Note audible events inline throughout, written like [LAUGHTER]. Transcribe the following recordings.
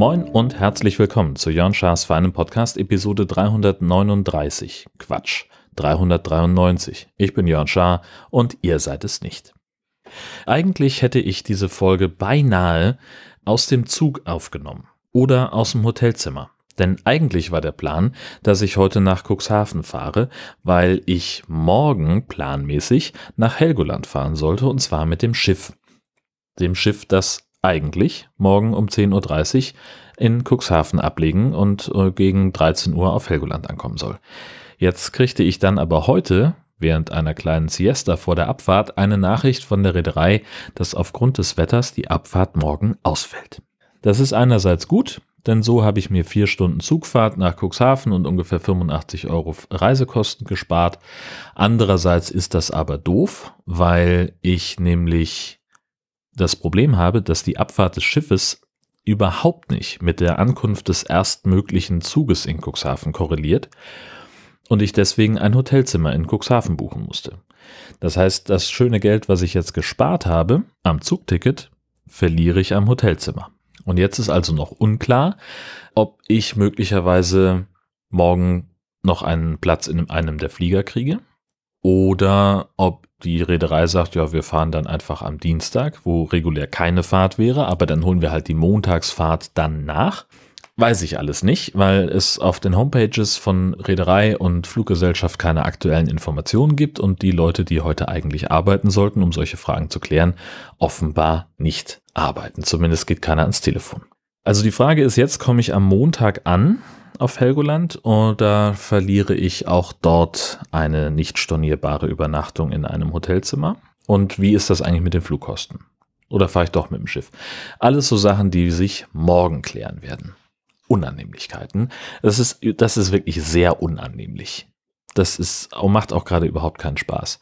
Moin und herzlich willkommen zu Jörn Schaas feinem Podcast Episode 339. Quatsch, 393. Ich bin Jörn Schaar und ihr seid es nicht. Eigentlich hätte ich diese Folge beinahe aus dem Zug aufgenommen oder aus dem Hotelzimmer. Denn eigentlich war der Plan, dass ich heute nach Cuxhaven fahre, weil ich morgen planmäßig nach Helgoland fahren sollte und zwar mit dem Schiff. Dem Schiff, das eigentlich morgen um 10.30 Uhr in Cuxhaven ablegen und äh, gegen 13 Uhr auf Helgoland ankommen soll. Jetzt kriegte ich dann aber heute während einer kleinen Siesta vor der Abfahrt eine Nachricht von der Reederei, dass aufgrund des Wetters die Abfahrt morgen ausfällt. Das ist einerseits gut, denn so habe ich mir vier Stunden Zugfahrt nach Cuxhaven und ungefähr 85 Euro Reisekosten gespart. Andererseits ist das aber doof, weil ich nämlich das Problem habe, dass die Abfahrt des Schiffes überhaupt nicht mit der Ankunft des erstmöglichen Zuges in Cuxhaven korreliert und ich deswegen ein Hotelzimmer in Cuxhaven buchen musste. Das heißt, das schöne Geld, was ich jetzt gespart habe am Zugticket, verliere ich am Hotelzimmer. Und jetzt ist also noch unklar, ob ich möglicherweise morgen noch einen Platz in einem der Flieger kriege oder ob die Reederei sagt, ja, wir fahren dann einfach am Dienstag, wo regulär keine Fahrt wäre, aber dann holen wir halt die Montagsfahrt dann nach. Weiß ich alles nicht, weil es auf den Homepages von Reederei und Fluggesellschaft keine aktuellen Informationen gibt und die Leute, die heute eigentlich arbeiten sollten, um solche Fragen zu klären, offenbar nicht arbeiten. Zumindest geht keiner ans Telefon. Also die Frage ist jetzt, komme ich am Montag an auf Helgoland oder verliere ich auch dort eine nicht stornierbare Übernachtung in einem Hotelzimmer? Und wie ist das eigentlich mit den Flugkosten? Oder fahre ich doch mit dem Schiff? Alles so Sachen, die sich morgen klären werden. Unannehmlichkeiten. Das ist, das ist wirklich sehr unannehmlich. Das ist, macht auch gerade überhaupt keinen Spaß.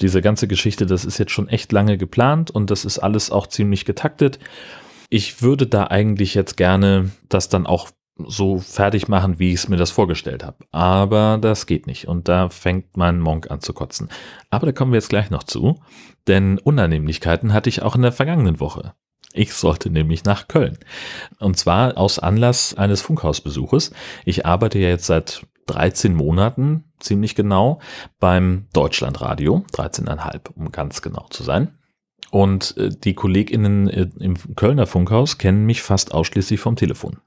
Diese ganze Geschichte, das ist jetzt schon echt lange geplant und das ist alles auch ziemlich getaktet. Ich würde da eigentlich jetzt gerne das dann auch so fertig machen, wie ich es mir das vorgestellt habe. Aber das geht nicht. Und da fängt mein Monk an zu kotzen. Aber da kommen wir jetzt gleich noch zu. Denn Unannehmlichkeiten hatte ich auch in der vergangenen Woche. Ich sollte nämlich nach Köln. Und zwar aus Anlass eines Funkhausbesuches. Ich arbeite ja jetzt seit 13 Monaten, ziemlich genau, beim Deutschlandradio. 13,5, um ganz genau zu sein. Und äh, die KollegInnen äh, im Kölner Funkhaus kennen mich fast ausschließlich vom Telefon.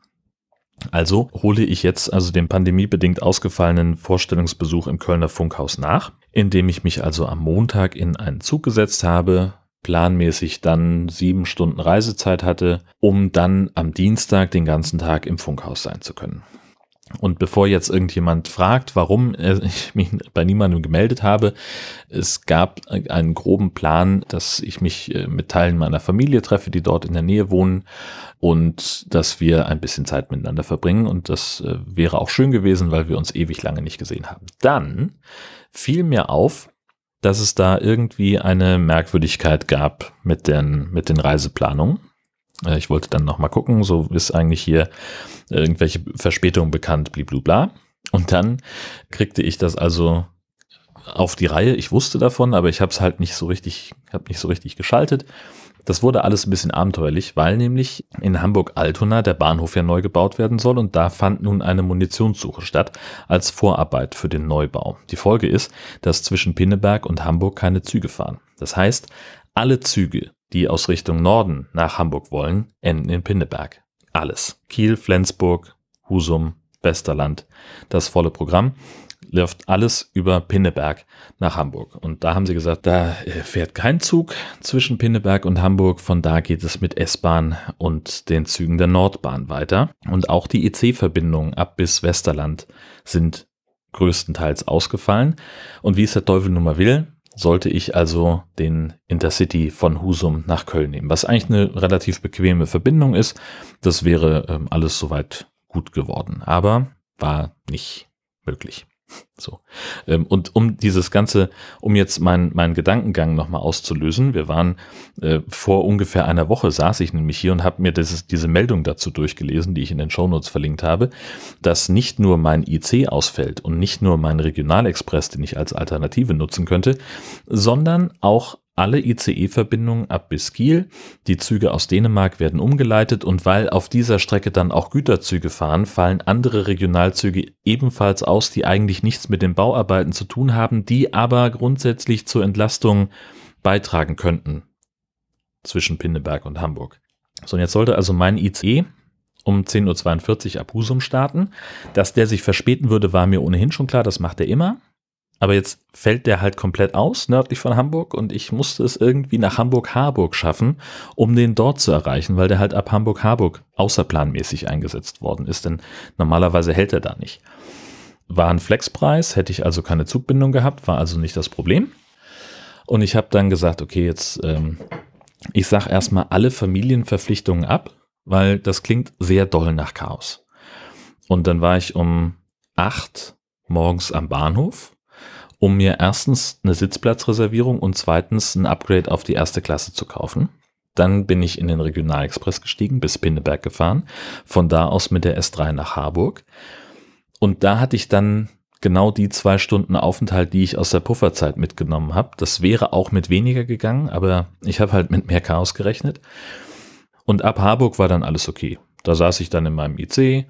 Also hole ich jetzt also den pandemiebedingt ausgefallenen Vorstellungsbesuch im Kölner Funkhaus nach, indem ich mich also am Montag in einen Zug gesetzt habe, planmäßig dann sieben Stunden Reisezeit hatte, um dann am Dienstag den ganzen Tag im Funkhaus sein zu können. Und bevor jetzt irgendjemand fragt, warum [LAUGHS] ich mich bei niemandem gemeldet habe, es gab einen groben Plan, dass ich mich äh, mit Teilen meiner Familie treffe, die dort in der Nähe wohnen und dass wir ein bisschen Zeit miteinander verbringen. Und das äh, wäre auch schön gewesen, weil wir uns ewig lange nicht gesehen haben. Dann fiel mir auf, dass es da irgendwie eine Merkwürdigkeit gab mit den, mit den Reiseplanungen. Äh, ich wollte dann nochmal gucken, so ist eigentlich hier irgendwelche Verspätungen bekannt, bliblubla. Und dann kriegte ich das also auf die Reihe. Ich wusste davon, aber ich habe es halt nicht so richtig, habe nicht so richtig geschaltet. Das wurde alles ein bisschen abenteuerlich, weil nämlich in Hamburg-Altona der Bahnhof ja neu gebaut werden soll und da fand nun eine Munitionssuche statt als Vorarbeit für den Neubau. Die Folge ist, dass zwischen Pinneberg und Hamburg keine Züge fahren. Das heißt, alle Züge, die aus Richtung Norden nach Hamburg wollen, enden in Pinneberg. Alles. Kiel, Flensburg, Husum, Westerland. Das volle Programm läuft alles über Pinneberg nach Hamburg. Und da haben sie gesagt, da äh, fährt kein Zug zwischen Pinneberg und Hamburg. Von da geht es mit S-Bahn und den Zügen der Nordbahn weiter. Und auch die EC-Verbindungen ab bis Westerland sind größtenteils ausgefallen. Und wie es der Teufel nun mal will, sollte ich also den Intercity von Husum nach Köln nehmen, was eigentlich eine relativ bequeme Verbindung ist. Das wäre ähm, alles soweit gut geworden, aber war nicht möglich. So. Ähm, und um dieses Ganze, um jetzt meinen mein Gedankengang nochmal auszulösen, wir waren äh, vor ungefähr einer Woche, saß ich nämlich hier und habe mir dieses, diese Meldung dazu durchgelesen, die ich in den Shownotes verlinkt habe, dass nicht nur mein IC ausfällt und nicht nur mein Regionalexpress, den ich als Alternative nutzen könnte, sondern auch alle ICE-Verbindungen ab bis Kiel. Die Züge aus Dänemark werden umgeleitet und weil auf dieser Strecke dann auch Güterzüge fahren, fallen andere Regionalzüge ebenfalls aus, die eigentlich nichts mit den Bauarbeiten zu tun haben, die aber grundsätzlich zur Entlastung beitragen könnten zwischen Pinneberg und Hamburg. So, und jetzt sollte also mein ICE um 10.42 Uhr ab Husum starten. Dass der sich verspäten würde, war mir ohnehin schon klar, das macht er immer. Aber jetzt fällt der halt komplett aus, nördlich von Hamburg, und ich musste es irgendwie nach Hamburg-Harburg schaffen, um den dort zu erreichen, weil der halt ab Hamburg-Harburg außerplanmäßig eingesetzt worden ist, denn normalerweise hält er da nicht. War ein Flexpreis, hätte ich also keine Zugbindung gehabt, war also nicht das Problem. Und ich habe dann gesagt, okay, jetzt, ähm, ich sag erstmal alle Familienverpflichtungen ab, weil das klingt sehr doll nach Chaos. Und dann war ich um acht morgens am Bahnhof um mir erstens eine Sitzplatzreservierung und zweitens ein Upgrade auf die erste Klasse zu kaufen. Dann bin ich in den Regionalexpress gestiegen, bis Pinneberg gefahren, von da aus mit der S3 nach Harburg. Und da hatte ich dann genau die zwei Stunden Aufenthalt, die ich aus der Pufferzeit mitgenommen habe. Das wäre auch mit weniger gegangen, aber ich habe halt mit mehr Chaos gerechnet. Und ab Harburg war dann alles okay. Da saß ich dann in meinem IC, äh,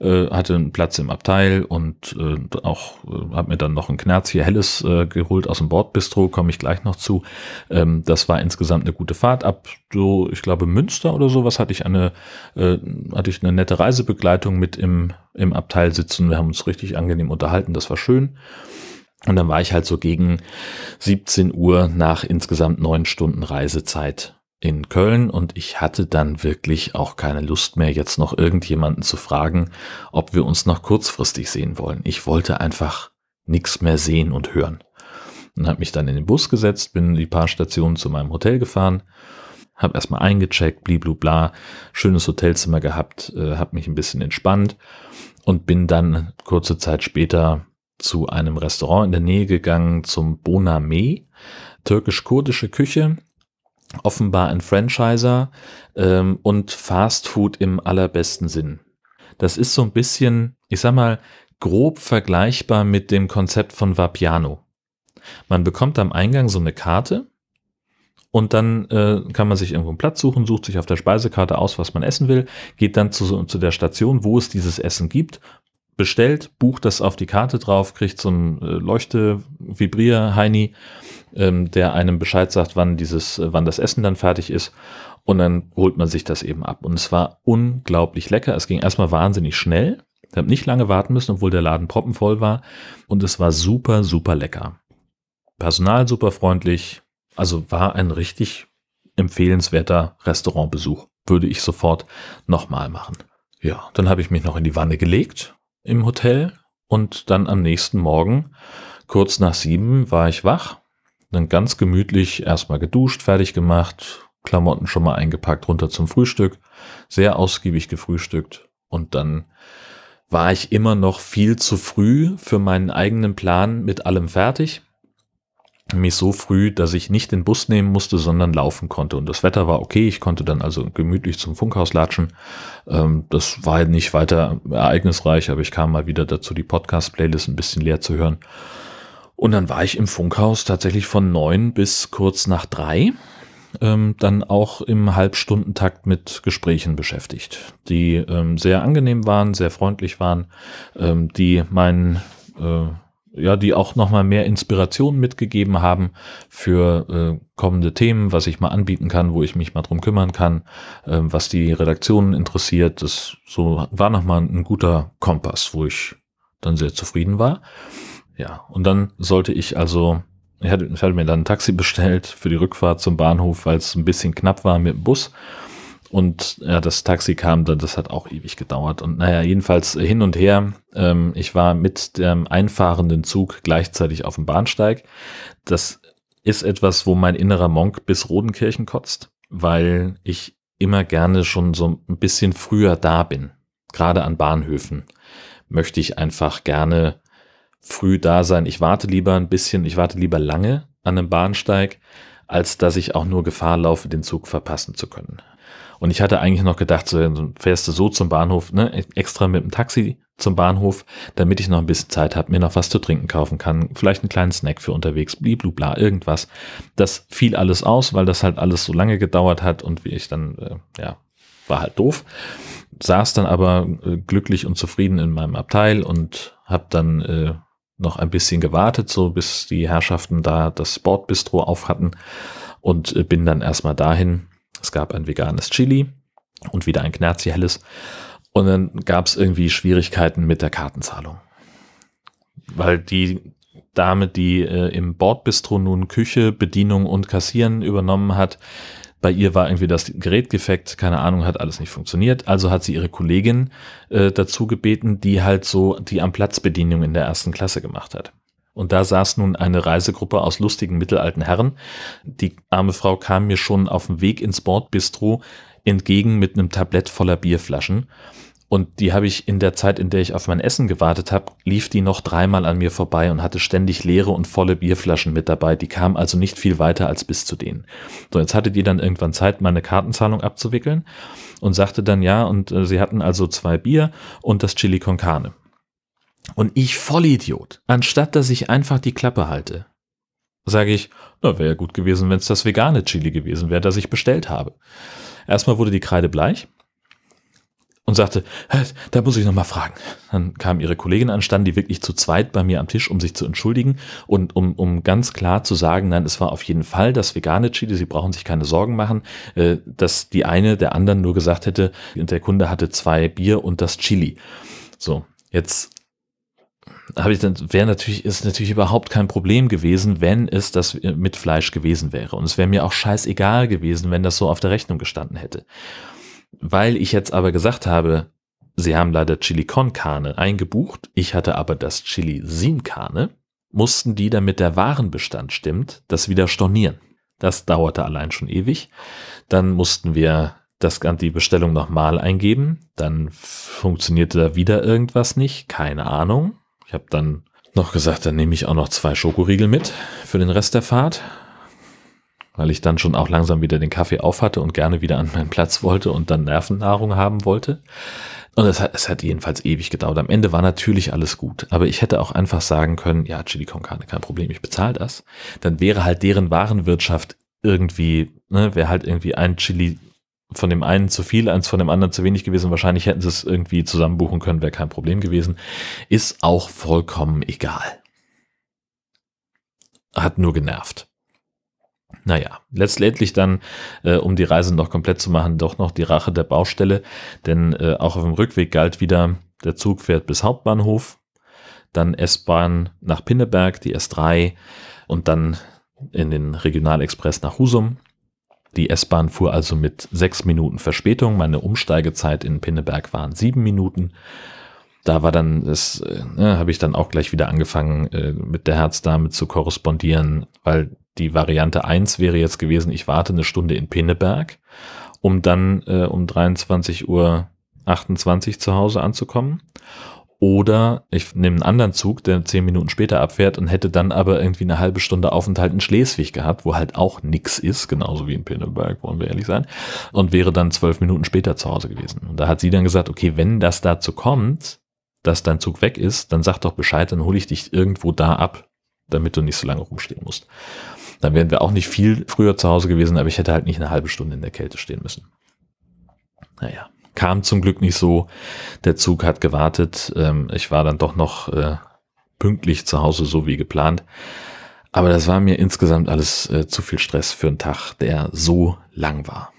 hatte einen Platz im Abteil und äh, auch äh, habe mir dann noch ein Knerz hier Helles äh, geholt aus dem Bordbistro, komme ich gleich noch zu. Ähm, das war insgesamt eine gute Fahrt. Ab so, ich glaube, Münster oder sowas hatte ich eine, äh, hatte ich eine nette Reisebegleitung mit im, im Abteil sitzen. Wir haben uns richtig angenehm unterhalten, das war schön. Und dann war ich halt so gegen 17 Uhr nach insgesamt neun Stunden Reisezeit in Köln und ich hatte dann wirklich auch keine Lust mehr, jetzt noch irgendjemanden zu fragen, ob wir uns noch kurzfristig sehen wollen. Ich wollte einfach nichts mehr sehen und hören. Und habe mich dann in den Bus gesetzt, bin die paar Stationen zu meinem Hotel gefahren, habe erstmal eingecheckt, bliblubla, schönes Hotelzimmer gehabt, äh, habe mich ein bisschen entspannt und bin dann kurze Zeit später zu einem Restaurant in der Nähe gegangen, zum Boname, türkisch-kurdische Küche offenbar ein Franchiser ähm, und Fast Food im allerbesten Sinn. Das ist so ein bisschen, ich sag mal, grob vergleichbar mit dem Konzept von Vapiano. Man bekommt am Eingang so eine Karte und dann äh, kann man sich irgendwo einen Platz suchen, sucht sich auf der Speisekarte aus, was man essen will, geht dann zu, zu der Station, wo es dieses Essen gibt, bestellt, bucht das auf die Karte drauf, kriegt so ein äh, Leuchte-Vibrier-Heini ähm, der einem Bescheid sagt, wann dieses, äh, wann das Essen dann fertig ist. Und dann holt man sich das eben ab. Und es war unglaublich lecker. Es ging erstmal wahnsinnig schnell. Ich habe nicht lange warten müssen, obwohl der Laden proppenvoll war. Und es war super, super lecker. Personal super freundlich. Also war ein richtig empfehlenswerter Restaurantbesuch. Würde ich sofort nochmal machen. Ja, dann habe ich mich noch in die Wanne gelegt im Hotel und dann am nächsten Morgen, kurz nach sieben, war ich wach dann ganz gemütlich erstmal geduscht, fertig gemacht, Klamotten schon mal eingepackt, runter zum Frühstück, sehr ausgiebig gefrühstückt und dann war ich immer noch viel zu früh für meinen eigenen Plan mit allem fertig. Mich so früh, dass ich nicht den Bus nehmen musste, sondern laufen konnte. Und das Wetter war okay. Ich konnte dann also gemütlich zum Funkhaus latschen. Ähm, das war nicht weiter ereignisreich, aber ich kam mal wieder dazu, die Podcast-Playlist ein bisschen leer zu hören. Und dann war ich im Funkhaus tatsächlich von neun bis kurz nach drei. Ähm, dann auch im Halbstundentakt mit Gesprächen beschäftigt, die ähm, sehr angenehm waren, sehr freundlich waren, ähm, die meinen, äh, ja, die auch nochmal mehr Inspiration mitgegeben haben für äh, kommende Themen, was ich mal anbieten kann, wo ich mich mal drum kümmern kann, äh, was die Redaktionen interessiert. Das so war nochmal ein guter Kompass, wo ich dann sehr zufrieden war. Ja, und dann sollte ich also, ich hatte, ich hatte mir dann ein Taxi [LAUGHS] bestellt für die Rückfahrt zum Bahnhof, weil es ein bisschen knapp war mit dem Bus. Und ja, das Taxi kam dann, das hat auch ewig gedauert. Und naja, jedenfalls hin und her. Ähm, ich war mit dem einfahrenden Zug gleichzeitig auf dem Bahnsteig. Das ist etwas, wo mein innerer Monk bis Rodenkirchen kotzt, weil ich immer gerne schon so ein bisschen früher da bin. Gerade an Bahnhöfen möchte ich einfach gerne früh da sein. Ich warte lieber ein bisschen, ich warte lieber lange an einem Bahnsteig, als dass ich auch nur Gefahr laufe, den Zug verpassen zu können. Und ich hatte eigentlich noch gedacht, so fährst du so zum Bahnhof, ne, extra mit dem Taxi zum Bahnhof, damit ich noch ein bisschen Zeit habe, mir noch was zu trinken kaufen kann, vielleicht einen kleinen Snack für unterwegs, bliblubla, irgendwas. Das fiel alles aus, weil das halt alles so lange gedauert hat und wie ich dann, äh, ja, war halt doof. Saß dann aber äh, glücklich und zufrieden in meinem Abteil und habe dann äh, noch ein bisschen gewartet, so bis die Herrschaften da das Bordbistro auf hatten und äh, bin dann erstmal dahin. Es gab ein veganes Chili und wieder ein Knerzi helles und dann gab es irgendwie Schwierigkeiten mit der Kartenzahlung. Weil die Dame, die äh, im Bordbistro nun Küche, Bedienung und Kassieren übernommen hat, bei ihr war irgendwie das Gerät gefeckt, keine Ahnung, hat alles nicht funktioniert. Also hat sie ihre Kollegin äh, dazu gebeten, die halt so die am Platz Bedienung in der ersten Klasse gemacht hat. Und da saß nun eine Reisegruppe aus lustigen mittelalten Herren. Die arme Frau kam mir schon auf dem Weg ins Bordbistro entgegen mit einem Tablett voller Bierflaschen. Und die habe ich in der Zeit, in der ich auf mein Essen gewartet habe, lief die noch dreimal an mir vorbei und hatte ständig leere und volle Bierflaschen mit dabei. Die kam also nicht viel weiter als bis zu denen. So, jetzt hatte die dann irgendwann Zeit, meine Kartenzahlung abzuwickeln und sagte dann ja, und äh, sie hatten also zwei Bier und das Chili con Carne. Und ich Vollidiot, anstatt dass ich einfach die Klappe halte, sage ich, na, wäre ja gut gewesen, wenn es das vegane Chili gewesen wäre, das ich bestellt habe. Erstmal wurde die Kreide bleich und sagte, da muss ich noch mal fragen. Dann kam ihre Kollegin an, stand die wirklich zu zweit bei mir am Tisch, um sich zu entschuldigen und um, um ganz klar zu sagen, nein, es war auf jeden Fall das vegane Chili, Sie brauchen sich keine Sorgen machen, äh, dass die eine der anderen nur gesagt hätte, der Kunde hatte zwei Bier und das Chili. So, jetzt habe ich dann, wäre natürlich, ist natürlich überhaupt kein Problem gewesen, wenn es das mit Fleisch gewesen wäre. Und es wäre mir auch scheißegal gewesen, wenn das so auf der Rechnung gestanden hätte. Weil ich jetzt aber gesagt habe, sie haben leider Chili con Carne eingebucht, ich hatte aber das Chili Sin Carne, mussten die, damit der Warenbestand stimmt, das wieder stornieren. Das dauerte allein schon ewig. Dann mussten wir das, die Bestellung nochmal eingeben. Dann funktionierte da wieder irgendwas nicht. Keine Ahnung. Ich habe dann noch gesagt, dann nehme ich auch noch zwei Schokoriegel mit für den Rest der Fahrt weil ich dann schon auch langsam wieder den Kaffee auf hatte und gerne wieder an meinen Platz wollte und dann Nervennahrung haben wollte. Und es hat, es hat jedenfalls ewig gedauert. Am Ende war natürlich alles gut. Aber ich hätte auch einfach sagen können, ja, Chili con Carne, kein Problem, ich bezahle das. Dann wäre halt deren Warenwirtschaft irgendwie, ne, wäre halt irgendwie ein Chili von dem einen zu viel, eins von dem anderen zu wenig gewesen. Wahrscheinlich hätten sie es irgendwie zusammenbuchen können, wäre kein Problem gewesen. Ist auch vollkommen egal. Hat nur genervt. Naja, letztendlich dann, äh, um die Reise noch komplett zu machen, doch noch die Rache der Baustelle, denn äh, auch auf dem Rückweg galt wieder, der Zug fährt bis Hauptbahnhof, dann S-Bahn nach Pinneberg, die S3 und dann in den Regionalexpress nach Husum. Die S-Bahn fuhr also mit sechs Minuten Verspätung. Meine Umsteigezeit in Pinneberg waren sieben Minuten. Da war dann, das äh, ne, habe ich dann auch gleich wieder angefangen, äh, mit der Herzdame zu korrespondieren, weil die Variante 1 wäre jetzt gewesen, ich warte eine Stunde in Pinneberg, um dann äh, um 23 Uhr 28 zu Hause anzukommen. Oder ich nehme einen anderen Zug, der zehn Minuten später abfährt und hätte dann aber irgendwie eine halbe Stunde Aufenthalt in Schleswig gehabt, wo halt auch nix ist, genauso wie in Pinneberg, wollen wir ehrlich sein, und wäre dann zwölf Minuten später zu Hause gewesen. Und da hat sie dann gesagt, okay, wenn das dazu kommt, dass dein Zug weg ist, dann sag doch Bescheid, dann hole ich dich irgendwo da ab, damit du nicht so lange rumstehen musst. Dann wären wir auch nicht viel früher zu Hause gewesen, aber ich hätte halt nicht eine halbe Stunde in der Kälte stehen müssen. Naja, kam zum Glück nicht so. Der Zug hat gewartet. Ähm, ich war dann doch noch äh, pünktlich zu Hause, so wie geplant. Aber das war mir insgesamt alles äh, zu viel Stress für einen Tag, der so lang war.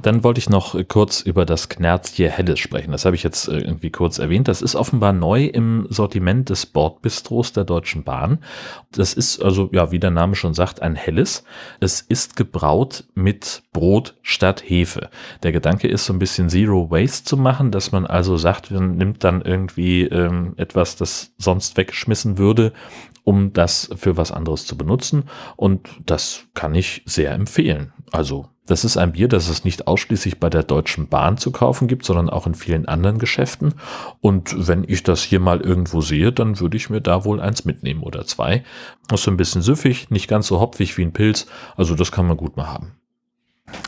Dann wollte ich noch kurz über das Knerzje Helles sprechen. Das habe ich jetzt äh, irgendwie kurz erwähnt. Das ist offenbar neu im Sortiment des Bordbistros der Deutschen Bahn. Das ist also, ja, wie der Name schon sagt, ein Helles. Es ist gebraut mit Brot statt Hefe. Der Gedanke ist so ein bisschen Zero Waste zu machen, dass man also sagt, man nimmt dann irgendwie ähm, etwas, das sonst weggeschmissen würde um das für was anderes zu benutzen. Und das kann ich sehr empfehlen. Also, das ist ein Bier, das es nicht ausschließlich bei der Deutschen Bahn zu kaufen gibt, sondern auch in vielen anderen Geschäften. Und wenn ich das hier mal irgendwo sehe, dann würde ich mir da wohl eins mitnehmen oder zwei. Ist so ein bisschen süffig, nicht ganz so hopfig wie ein Pilz. Also, das kann man gut mal haben.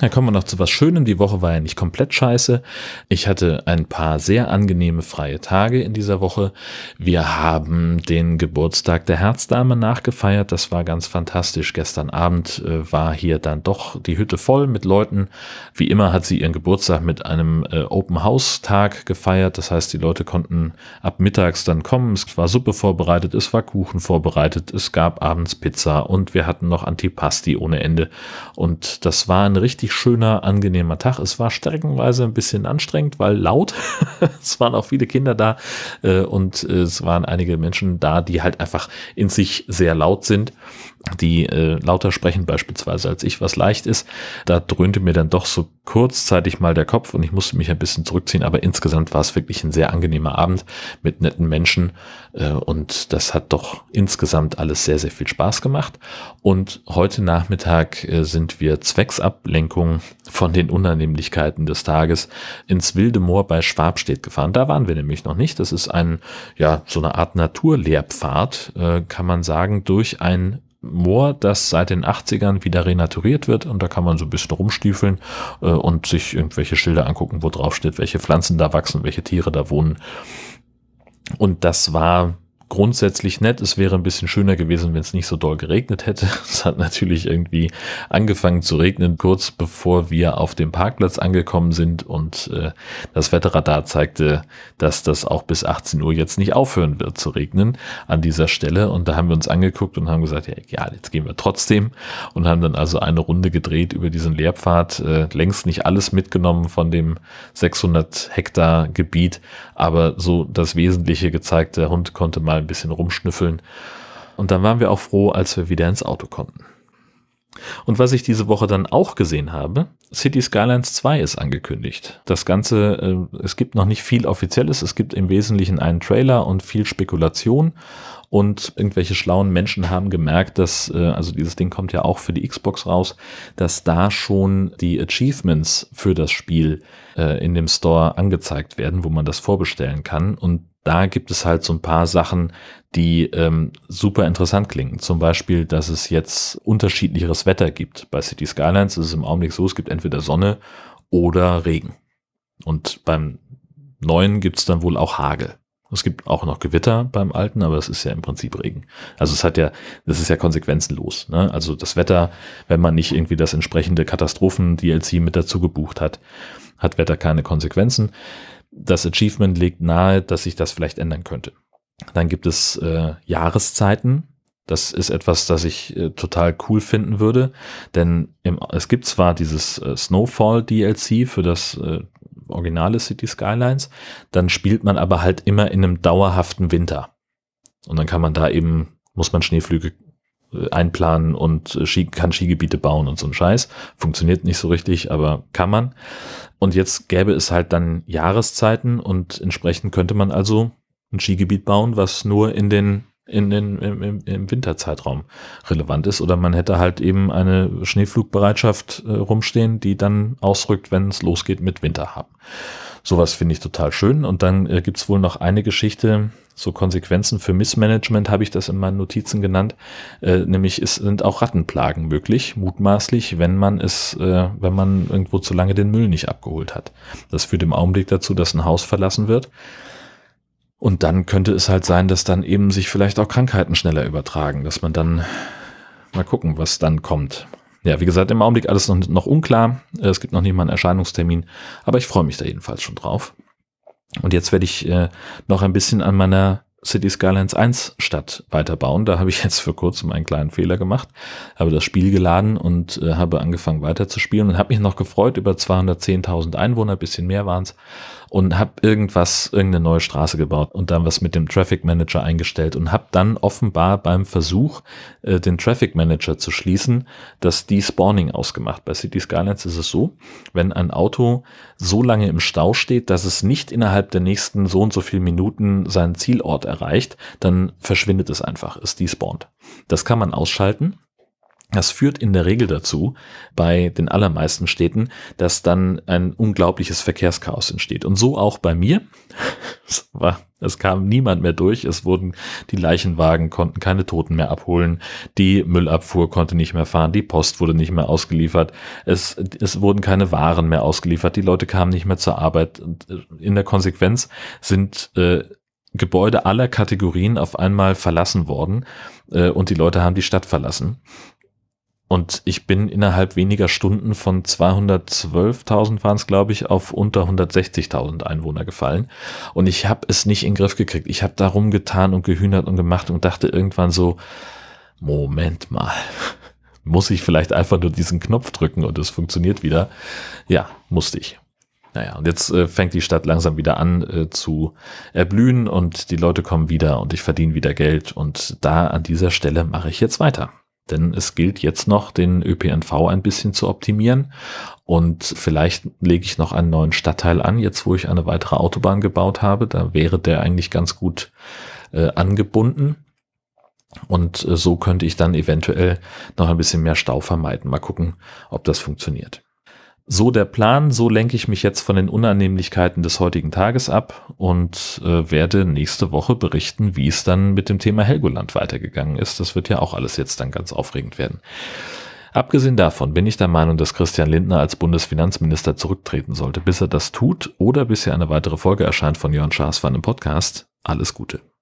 Dann kommen wir noch zu was Schönem. Die Woche war ja nicht komplett scheiße. Ich hatte ein paar sehr angenehme freie Tage in dieser Woche. Wir haben den Geburtstag der Herzdame nachgefeiert. Das war ganz fantastisch. Gestern Abend äh, war hier dann doch die Hütte voll mit Leuten. Wie immer hat sie ihren Geburtstag mit einem äh, Open House Tag gefeiert. Das heißt, die Leute konnten ab mittags dann kommen. Es war Suppe vorbereitet, es war Kuchen vorbereitet, es gab abends Pizza und wir hatten noch Antipasti ohne Ende. Und das war eine richtig schöner, angenehmer Tag. Es war streckenweise ein bisschen anstrengend, weil laut. [LAUGHS] es waren auch viele Kinder da äh, und äh, es waren einige Menschen da, die halt einfach in sich sehr laut sind die äh, lauter sprechen beispielsweise als ich, was leicht ist. Da dröhnte mir dann doch so kurzzeitig mal der Kopf und ich musste mich ein bisschen zurückziehen, aber insgesamt war es wirklich ein sehr angenehmer Abend mit netten Menschen äh, und das hat doch insgesamt alles sehr, sehr viel Spaß gemacht. Und heute Nachmittag äh, sind wir Zwecksablenkung von den Unannehmlichkeiten des Tages ins Wilde Moor bei Schwabstedt gefahren. Da waren wir nämlich noch nicht. Das ist ein, ja, so eine Art Naturlehrpfad, äh, kann man sagen, durch ein Moor, das seit den 80ern wieder renaturiert wird und da kann man so ein bisschen rumstiefeln äh, und sich irgendwelche Schilder angucken, wo drauf steht, welche Pflanzen da wachsen, welche Tiere da wohnen. Und das war grundsätzlich nett. Es wäre ein bisschen schöner gewesen, wenn es nicht so doll geregnet hätte. [LAUGHS] Es hat natürlich irgendwie angefangen zu regnen, kurz bevor wir auf dem Parkplatz angekommen sind und äh, das Wetterradar zeigte, dass das auch bis 18 Uhr jetzt nicht aufhören wird zu regnen an dieser Stelle. Und da haben wir uns angeguckt und haben gesagt, ja, ja jetzt gehen wir trotzdem und haben dann also eine Runde gedreht über diesen Lehrpfad. Äh, längst nicht alles mitgenommen von dem 600 Hektar Gebiet, aber so das Wesentliche gezeigt. Der Hund konnte mal ein bisschen rumschnüffeln. Und dann waren wir auch froh, als wir wieder ins Auto konnten. Und was ich diese Woche dann auch gesehen habe, City Skylines 2 ist angekündigt. Das Ganze, äh, es gibt noch nicht viel Offizielles, es gibt im Wesentlichen einen Trailer und viel Spekulation. Und irgendwelche schlauen Menschen haben gemerkt, dass, äh, also dieses Ding kommt ja auch für die Xbox raus, dass da schon die Achievements für das Spiel äh, in dem Store angezeigt werden, wo man das vorbestellen kann. Und da gibt es halt so ein paar Sachen, die ähm, super interessant klingen. Zum Beispiel, dass es jetzt unterschiedlicheres Wetter gibt. Bei City Skylines ist es im Augenblick so, es gibt entweder Sonne oder Regen. Und beim neuen gibt es dann wohl auch Hagel. Es gibt auch noch Gewitter beim alten, aber es ist ja im Prinzip Regen. Also es hat ja, das ist ja konsequenzenlos. Ne? Also das Wetter, wenn man nicht irgendwie das entsprechende Katastrophen-DLC mit dazu gebucht hat, hat Wetter keine Konsequenzen das Achievement legt nahe, dass sich das vielleicht ändern könnte. Dann gibt es äh, Jahreszeiten. Das ist etwas, das ich äh, total cool finden würde, denn im, es gibt zwar dieses äh, Snowfall DLC für das äh, originale City Skylines, dann spielt man aber halt immer in einem dauerhaften Winter. Und dann kann man da eben, muss man Schneeflüge einplanen und äh, Ski, kann Skigebiete bauen und so ein Scheiß. Funktioniert nicht so richtig, aber kann man. Und jetzt gäbe es halt dann Jahreszeiten und entsprechend könnte man also ein Skigebiet bauen, was nur in den in den, im, im Winterzeitraum relevant ist. Oder man hätte halt eben eine Schneeflugbereitschaft äh, rumstehen, die dann ausrückt, wenn es losgeht mit Winter haben. Sowas finde ich total schön. Und dann äh, gibt es wohl noch eine Geschichte, so Konsequenzen für Missmanagement habe ich das in meinen Notizen genannt. Äh, nämlich es sind auch Rattenplagen möglich, mutmaßlich, wenn man es, äh, wenn man irgendwo zu lange den Müll nicht abgeholt hat. Das führt im Augenblick dazu, dass ein Haus verlassen wird. Und dann könnte es halt sein, dass dann eben sich vielleicht auch Krankheiten schneller übertragen, dass man dann mal gucken, was dann kommt. Ja, wie gesagt, im Augenblick alles noch, noch unklar. Es gibt noch nicht mal einen Erscheinungstermin, aber ich freue mich da jedenfalls schon drauf. Und jetzt werde ich äh, noch ein bisschen an meiner City Skylines 1 Stadt weiterbauen. Da habe ich jetzt vor kurzem einen kleinen Fehler gemacht, habe das Spiel geladen und äh, habe angefangen weiterzuspielen und habe mich noch gefreut über 210.000 Einwohner, bisschen mehr waren es und habe irgendwas, irgendeine neue Straße gebaut und dann was mit dem Traffic Manager eingestellt und habe dann offenbar beim Versuch, äh, den Traffic Manager zu schließen, das Despawning ausgemacht. Bei City Skylines ist es so, wenn ein Auto so lange im Stau steht, dass es nicht innerhalb der nächsten so und so viel Minuten seinen Zielort erreicht, dann verschwindet es einfach, es despawnt. Das kann man ausschalten Das führt in der Regel dazu, bei den allermeisten Städten, dass dann ein unglaubliches Verkehrschaos entsteht. Und so auch bei mir. [LAUGHS] Es, war, es kam niemand mehr durch. Es wurden die Leichenwagen konnten keine Toten mehr abholen. Die Müllabfuhr konnte nicht mehr fahren. Die Post wurde nicht mehr ausgeliefert. Es, es wurden keine Waren mehr ausgeliefert. Die Leute kamen nicht mehr zur Arbeit. Und äh, in der Konsequenz sind äh, Gebäude aller Kategorien auf einmal verlassen worden äh, und die Leute haben die Stadt verlassen. Und ich bin innerhalb weniger Stunden von 212.000 waren es, glaube ich, auf unter 160.000 Einwohner gefallen. Und ich habe es nicht in den Griff gekriegt. Ich habe darum getan und gehühnert und gemacht und dachte irgendwann so, Moment mal, [LAUGHS] muss ich vielleicht einfach nur diesen Knopf drücken und es funktioniert wieder? Ja, musste ich. Naja, und jetzt äh, fängt die Stadt langsam wieder an äh, zu erblühen und die Leute kommen wieder und ich verdiene wieder Geld und da an dieser Stelle mache ich jetzt weiter. Denn es gilt jetzt noch, den ÖPNV ein bisschen zu optimieren. Und vielleicht lege ich noch einen neuen Stadtteil an, jetzt wo ich eine weitere Autobahn gebaut habe. Da wäre der eigentlich ganz gut äh, angebunden. Und äh, so könnte ich dann eventuell noch ein bisschen mehr Stau vermeiden. Mal gucken, ob das funktioniert. So der Plan, so lenke ich mich jetzt von den Unannehmlichkeiten des heutigen Tages ab und äh, werde nächste Woche berichten, wie es dann mit dem Thema Helgoland weitergegangen ist. Das wird ja auch alles jetzt dann ganz aufregend werden. Abgesehen davon bin ich der Meinung, dass Christian Lindner als Bundesfinanzminister zurücktreten sollte. Bis er das tut oder bis hier eine weitere Folge erscheint von Jörn Schaas für einen Podcast. Alles Gute.